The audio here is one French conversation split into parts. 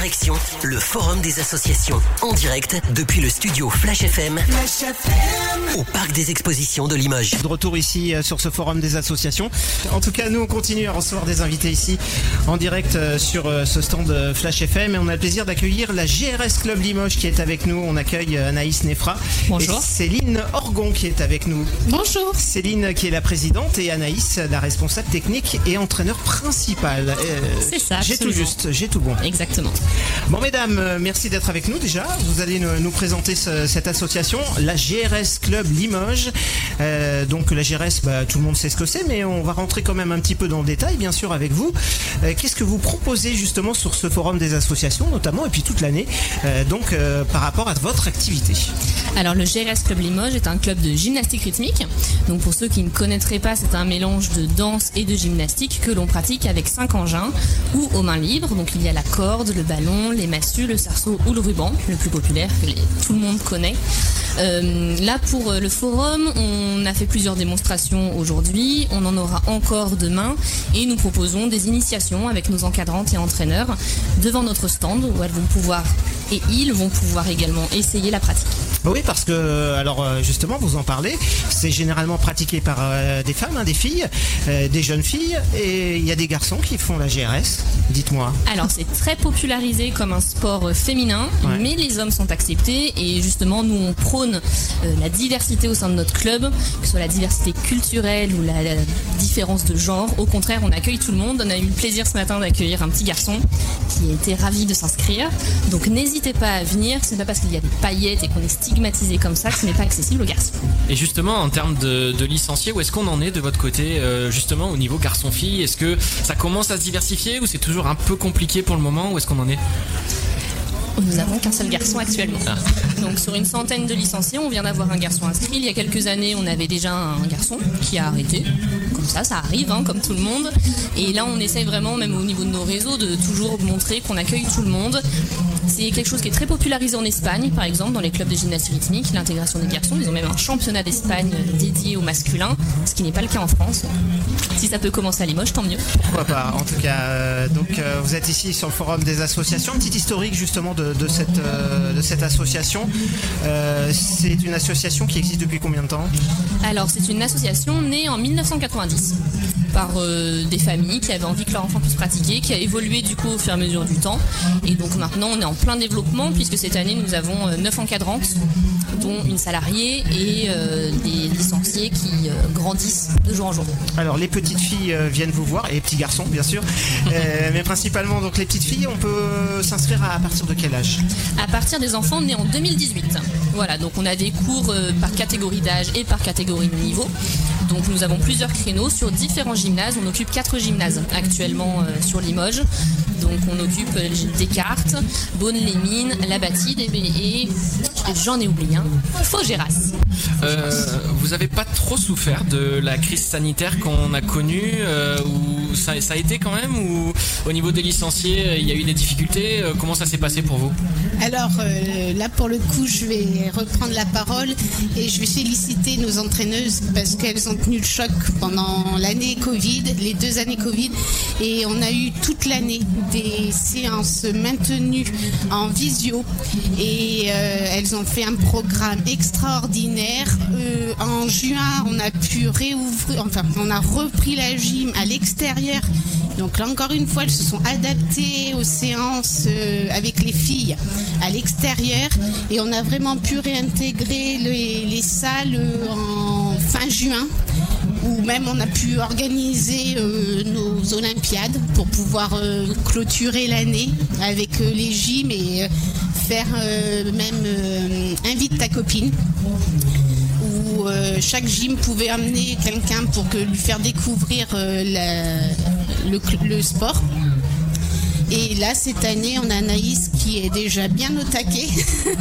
Direction le Forum des associations en direct depuis le studio Flash FM, au Parc des Expositions de Limoges. De retour ici euh, sur ce forum des associations. En tout cas, nous on continue à recevoir des invités ici en direct euh, sur euh, ce stand Flash FM et on a le plaisir d'accueillir la GRS Club Limoges qui est avec nous. On accueille Anaïs Nefra Bonjour. et Céline Orgon qui est avec nous. Bonjour. Céline qui est la présidente et Anaïs la responsable technique et entraîneur principal. Euh, C'est ça, J'ai tout juste, j'ai tout bon. Exactement. Bon mesdames, euh, merci d'être avec nous déjà. Vous allez nous, présenter ce- cette association, la GRS Club Limoges. Euh, donc la GRS, bah, tout le monde sait ce que c'est, mais on va rentrer quand même un petit peu dans le détail, bien sûr, avec vous. Euh, Qu'est-ce que vous proposez justement sur ce forum des associations, notamment, et puis toute l'année, donc par rapport à votre activité? Alors le GRS Club Limoges est un club de gymnastique rythmique. Donc pour ceux qui ne connaîtraient pas, c'est un mélange de danse et de gymnastique que l'on pratique avec cinq engins ou aux mains libres. Donc il y a la corde, le ballon, les massues, le cerceau ou le ruban, le plus populaire que tout le monde connaît. Euh, là pour euh, le forum, on a fait plusieurs démonstrations aujourd'hui, on en aura encore demain et nous proposons des initiations avec nos encadrantes et entraîneurs devant notre stand où elles vont pouvoir et ils vont pouvoir également essayer la pratique. Bah Oui, parce que, alors euh, justement, vous en parlez, c'est généralement pratiqué par euh, des femmes, hein, des filles, euh, des jeunes filles, et il y a des garçons qui font la GRS. Dites-moi. Alors c'est très popularisé comme un sport euh, féminin, Ouais. mais les hommes sont acceptés et justement nous on prône euh, la diversité au sein de notre club, que ce soit la diversité culturelle ou la, la différence de genre. Au contraire, on accueille tout le monde. On a eu le plaisir ce matin d'accueillir un petit garçon qui été ravi de s'inscrire. Donc n'hésitez pas à venir. Ce n'est pas parce qu'il y a des paillettes et qu'on est stigmatisé comme ça que ce n'est pas accessible aux garçons. Et justement, en termes de, de licenciés, où est-ce qu'on en est de votre côté, euh, justement, au niveau garçon-fille? Est-ce que ça commence à se diversifier ou c'est toujours un peu compliqué pour le moment? Où est-ce qu'on en est? Nous n'avons qu'un seul garçon actuellement. Donc sur une centaine de licenciés, on vient d'avoir un garçon inscrit. Il y a quelques années, on avait déjà un garçon qui a arrêté. Comme ça, ça arrive, hein, comme tout le monde. Et là, on essaye vraiment, même au niveau de nos réseaux, de toujours montrer qu'on accueille tout le monde. C'est quelque chose qui est très popularisé en Espagne, par exemple, dans les clubs de gymnastique rythmique, l'intégration des garçons. Ils ont même un championnat d'Espagne dédié aux masculins, ce qui n'est pas le cas en France. Si ça peut commencer à Limoges, tant mieux. Pourquoi pas En tout cas, euh, donc euh, vous êtes ici sur le forum des associations. Petit historique justement de, de cette euh, de cette association. C'est une association qui existe depuis combien de temps? Alors, c'est une association née en 1990 par euh, des familles qui avaient envie que leur enfant puisse pratiquer, qui a évolué du coup au fur et à mesure du temps. Et donc maintenant, on est en plein développement puisque cette année, nous avons euh, 9 encadrantes, dont une salariée et euh, des licenciés qui euh, grandissent de jour en jour. Alors les petites filles euh, viennent vous voir et les petits garçons bien sûr, Euh, mais principalement donc les petites filles. On peut s'inscrire à, à partir de quel âge? À partir des enfants nés en 2018. Voilà, donc on a des cours euh, par catégorie d'âge et par catégorie de niveau. Donc nous avons plusieurs créneaux sur différents gymnases. On occupe quatre gymnases actuellement euh, sur Limoges. Donc on occupe euh, Descartes, Beaune-les-Mines, La Bâtide et, j'en ai oublié un, Faux-Géras. Euh, Vous avez pas trop souffert de la crise sanitaire qu'on a connue ou ça, a été quand même Ou au niveau des licenciés, il y a eu des difficultés Comment ça s'est passé pour vous? Alors euh, là, pour le coup, je vais reprendre la parole et je vais féliciter nos entraîneuses parce qu'elles ont tenu le choc pendant l'année Covid, les deux années Covid, et on a eu toute l'année des séances maintenues en visio et euh, elles ont fait un programme extraordinaire. Euh, en juin, on a pu réouvrir, enfin, on a repris la gym à l'extérieur. Donc là encore une fois, elles se sont adaptées aux séances euh, avec les filles à l'extérieur. Et on a vraiment pu réintégrer les, les salles euh, en fin juin où même on a pu organiser euh, nos Olympiades pour pouvoir clôturer l'année avec les gyms et faire même invite ta copine où chaque gym pouvait amener quelqu'un pour lui faire découvrir la- le, sport. Et là, cette année, on a Anaïs est déjà bien au taquet,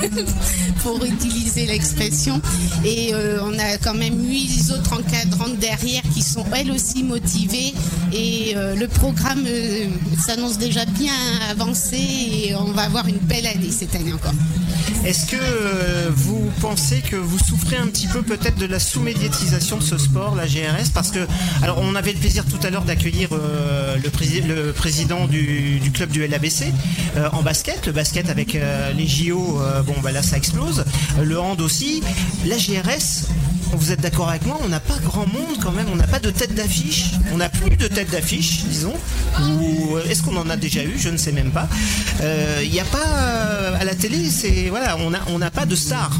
pour utiliser l'expression. Et euh, on a quand même huit autres encadrantes derrière qui sont elles aussi motivées. Et euh, le programme euh, s'annonce déjà bien avancé et on va avoir une belle année cette année encore. Est-ce que vous pensez que vous souffrez un petit peu peut-être de la sous-médiatisation de ce sport, la GRS Parce que, alors, on avait le plaisir tout à l'heure d'accueillir le, prési- le président du club du LABC en basket. Basket avec les JO, bon bah là ça explose. Le hand aussi. La GRS, vous êtes d'accord avec moi, on n'a pas grand monde quand même, on n'a pas de tête d'affiche, on n'a plus de tête d'affiche, disons, ou est-ce qu'on en a déjà eu, je ne sais même pas. Il n'y a pas à la télé, c'est voilà, on n'a on n'a pas de star.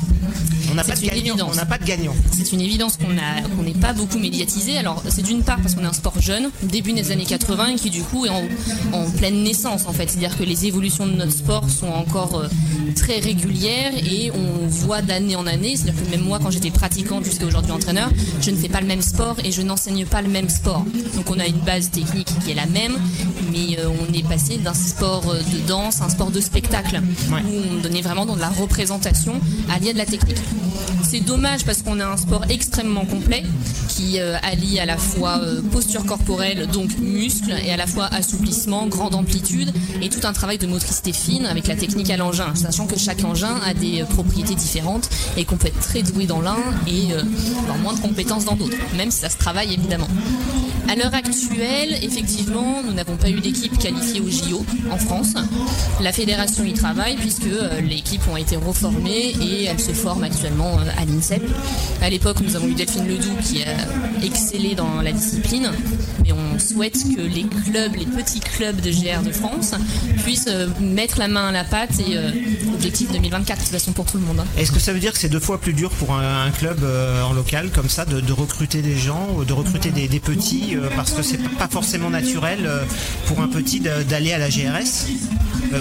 On n'a pas, de gagnant. On n'a pas de gagnant. C'est une évidence qu'on n'est pas beaucoup médiatisé. Alors c'est d'une part parce qu'on est un sport jeune, début des années 80, et qui du coup est en, pleine naissance en fait. C'est-à-dire que les évolutions de notre sport sont encore euh, très régulières et on voit d'année en année. C'est-à-dire que même moi, quand j'étais pratiquante jusqu'à aujourd'hui entraîneur, je ne fais pas le même sport et je n'enseigne pas le même sport. Donc on a une base technique qui est la même, mais euh, on est passé d'un sport euh, de danse à un sport de spectacle où on donnait vraiment dans de la représentation à de la technique. C'est dommage parce qu'on a un sport extrêmement complet qui euh, allie à la fois euh, posture corporelle, donc muscles, et à la fois assouplissement, grande amplitude, et tout un travail de motricité fine avec la technique à l'engin, sachant que chaque engin a des euh, propriétés différentes et qu'on peut être très doué dans l'un et avoir moins de compétences dans d'autres, même si ça se travaille évidemment. À l'heure actuelle, effectivement, nous n'avons pas eu d'équipe qualifiée au JO en France. La fédération y travaille puisque les équipes ont été reformées et elles se forment actuellement à l'INSEP. À l'époque, nous avons eu Delphine Ledoux qui a excellé dans la discipline, mais on souhaite que les clubs, les petits clubs de GR de France puissent euh, mettre la main à la pâte et euh, objectif 2024 de toute façon pour tout le monde. Hein. Est-ce que ça veut dire que c'est deux fois plus dur pour un, club euh, en local comme ça de, recruter des gens, de recruter des, petits parce que c'est pas forcément naturel pour un petit d'aller à la GRS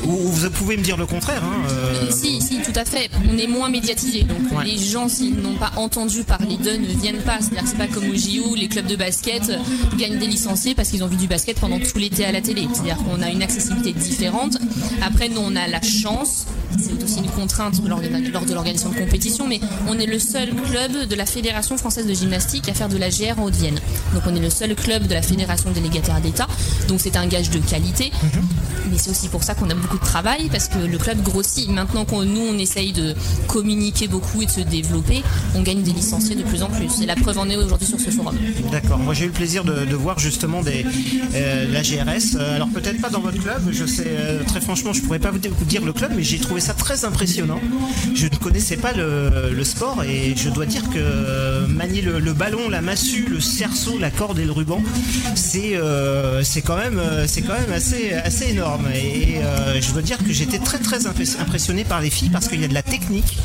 ou, vous pouvez me dire le contraire hein, Si, si, tout à fait. On est moins médiatisé, donc les gens s'ils n'ont pas entendu parler d'eux ne viennent pas. C'est-à-dire que c'est pas comme au JO, les clubs de basket gagnent des licenciés parce qu'ils ont vu du basket pendant tout l'été à la télé. C'est-à-dire qu'on a une accessibilité différente. Après, nous, on a la chance, c'est aussi une contrainte lors de l'organisation de compétition, mais on est le seul club de la Fédération française de gymnastique à faire de la GR en Haute-Vienne. Donc on est le seul club de la Fédération délégataire d'État. Donc c'est un gage de qualité. Mais c'est aussi pour ça qu'on a beaucoup de travail parce que le club grossit. Maintenant qu'on nous on essaye de communiquer beaucoup et de se développer, on gagne des licenciés de plus en plus. Et la preuve en est aujourd'hui sur ce forum. D'accord. Moi j'ai eu le plaisir de, voir justement des, euh, la GRS. Euh, alors peut-être pas dans votre club. Je sais euh, très franchement, je pourrais pas vous dire le club, mais j'ai trouvé ça très impressionnant. Je ne connaissais pas le, sport et je dois dire que manier le, ballon, la massue, le cerceau, la corde et le ruban, c'est c'est quand même c'est quand même assez assez énorme. Et je dois dire que j'étais très très impressionné par les filles parce qu'il y a de la technique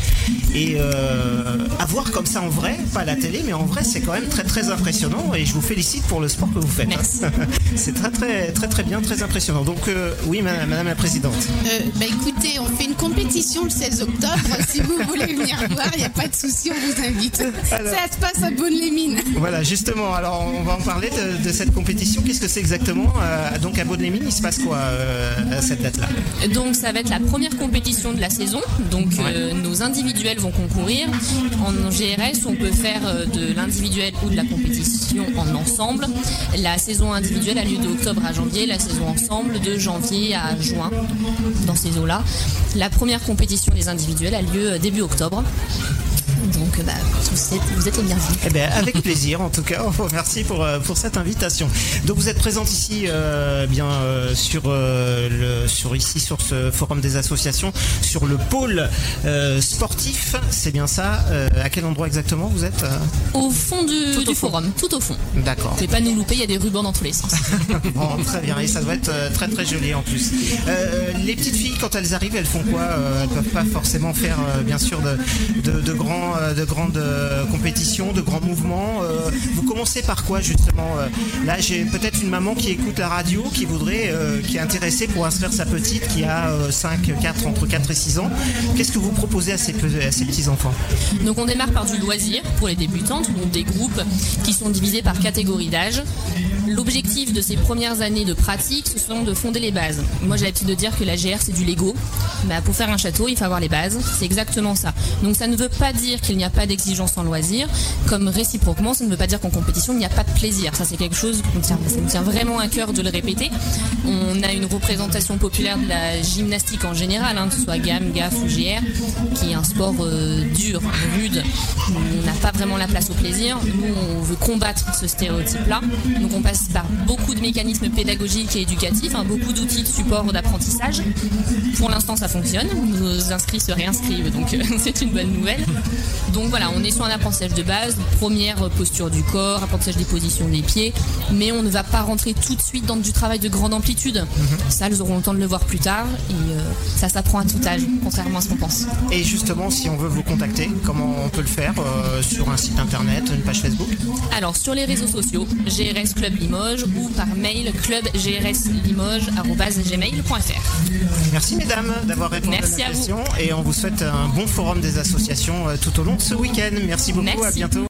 et à voir comme ça en vrai, pas à la télé, mais en vrai c'est quand même très très impressionnant et je vous félicite pour le sport que vous faites. c'est très très très très bien, très impressionnant. Donc oui, madame, la présidente. bah écoutez, on fait une compétition le 16 octobre. si vous voulez venir voir, il n'y a pas de souci, on vous invite. ça se passe à Bonne-les-Mines. Voilà, justement. Alors, on va en parler de, cette compétition. Qu'est-ce que c'est exactement euh, Donc, à Bonne-les-Mines, il se passe quoi euh, à cette date-là Donc, ça va être la première compétition de la saison. Donc, euh, nos individuels vont concourir. En GRS, on peut faire de l'individuel ou de la compétition en ensemble. La saison individuelle a lieu d'octobre à janvier, la saison ensemble de janvier à juin, dans ces eaux-là. La première compétition des individuels a lieu euh, début octobre. Donc bah, vous, êtes, vous êtes les bienvenus. Eh ben, avec plaisir en tout cas. Merci pour, euh, pour cette invitation. Donc vous êtes présente ici euh, bien sur le sur ici sur ce forum des associations sur le pôle sportif. C'est bien ça. à quel endroit exactement vous êtes Au fond du, forum, tout au fond. D'accord. Ne pas nous louper, il y a des rubans dans tous les sens. bon, très bien et ça doit être très très joli en plus. les petites filles quand elles arrivent, elles font quoi Elles peuvent pas forcément faire bien sûr de, de, de grands euh, de grandes euh, compétitions, de grands mouvements. Euh, vous commencez par quoi justement Là, j'ai peut-être une maman qui écoute la radio, qui voudrait, qui est intéressée pour inscrire sa petite qui a 5, 4, entre 4 et 6 ans. Qu'est-ce que vous proposez à ces, petits enfants Donc on démarre par du loisir pour les débutantes, donc des groupes qui sont divisés par catégorie d'âge. L'objectif de ces premières années de pratique, ce sont de fonder les bases. Moi, j'ai l'habitude de dire que la GR, c'est du Lego. Bah, pour faire un château, il faut avoir les bases. C'est exactement ça. Donc, ça ne veut pas dire qu'il n'y a pas d'exigence en loisir, comme réciproquement, ça ne veut pas dire qu'en compétition, il n'y a pas de plaisir. Ça, c'est quelque chose qui tient, ça me tient vraiment à cœur de le répéter. On a une représentation populaire de la gymnastique en général, hein, que ce soit gamme, GAF ou GR, qui est un sport euh, dur, rude. On n'a pas vraiment la place au plaisir. Nous, on veut combattre ce stéréotype-là. Donc, on passe par beaucoup de mécanismes pédagogiques et éducatifs, hein, beaucoup d'outils de support d'apprentissage. Pour l'instant, ça fonctionne. Nos inscrits se réinscrivent, donc c'est une bonne nouvelle. Donc voilà, on est sur un apprentissage de base, première posture du corps, apprentissage des positions des pieds, mais on ne va pas rentrer tout de suite dans du travail de grande amplitude. Ça, elles auront le temps de le voir plus tard et euh, ça s'apprend à tout âge, contrairement à ce qu'on pense. Et justement, si on veut vous contacter, comment on peut le faire euh, Sur un site internet, une page Facebook? Alors, sur les réseaux sociaux, GRS Club Limoges ou par mail clubgrsLimoges.gmail.fr. Merci mesdames d'avoir répondu Merci à la question et on vous souhaite un bon forum des associations euh, tout au long de ce week-end. Merci beaucoup, à bientôt.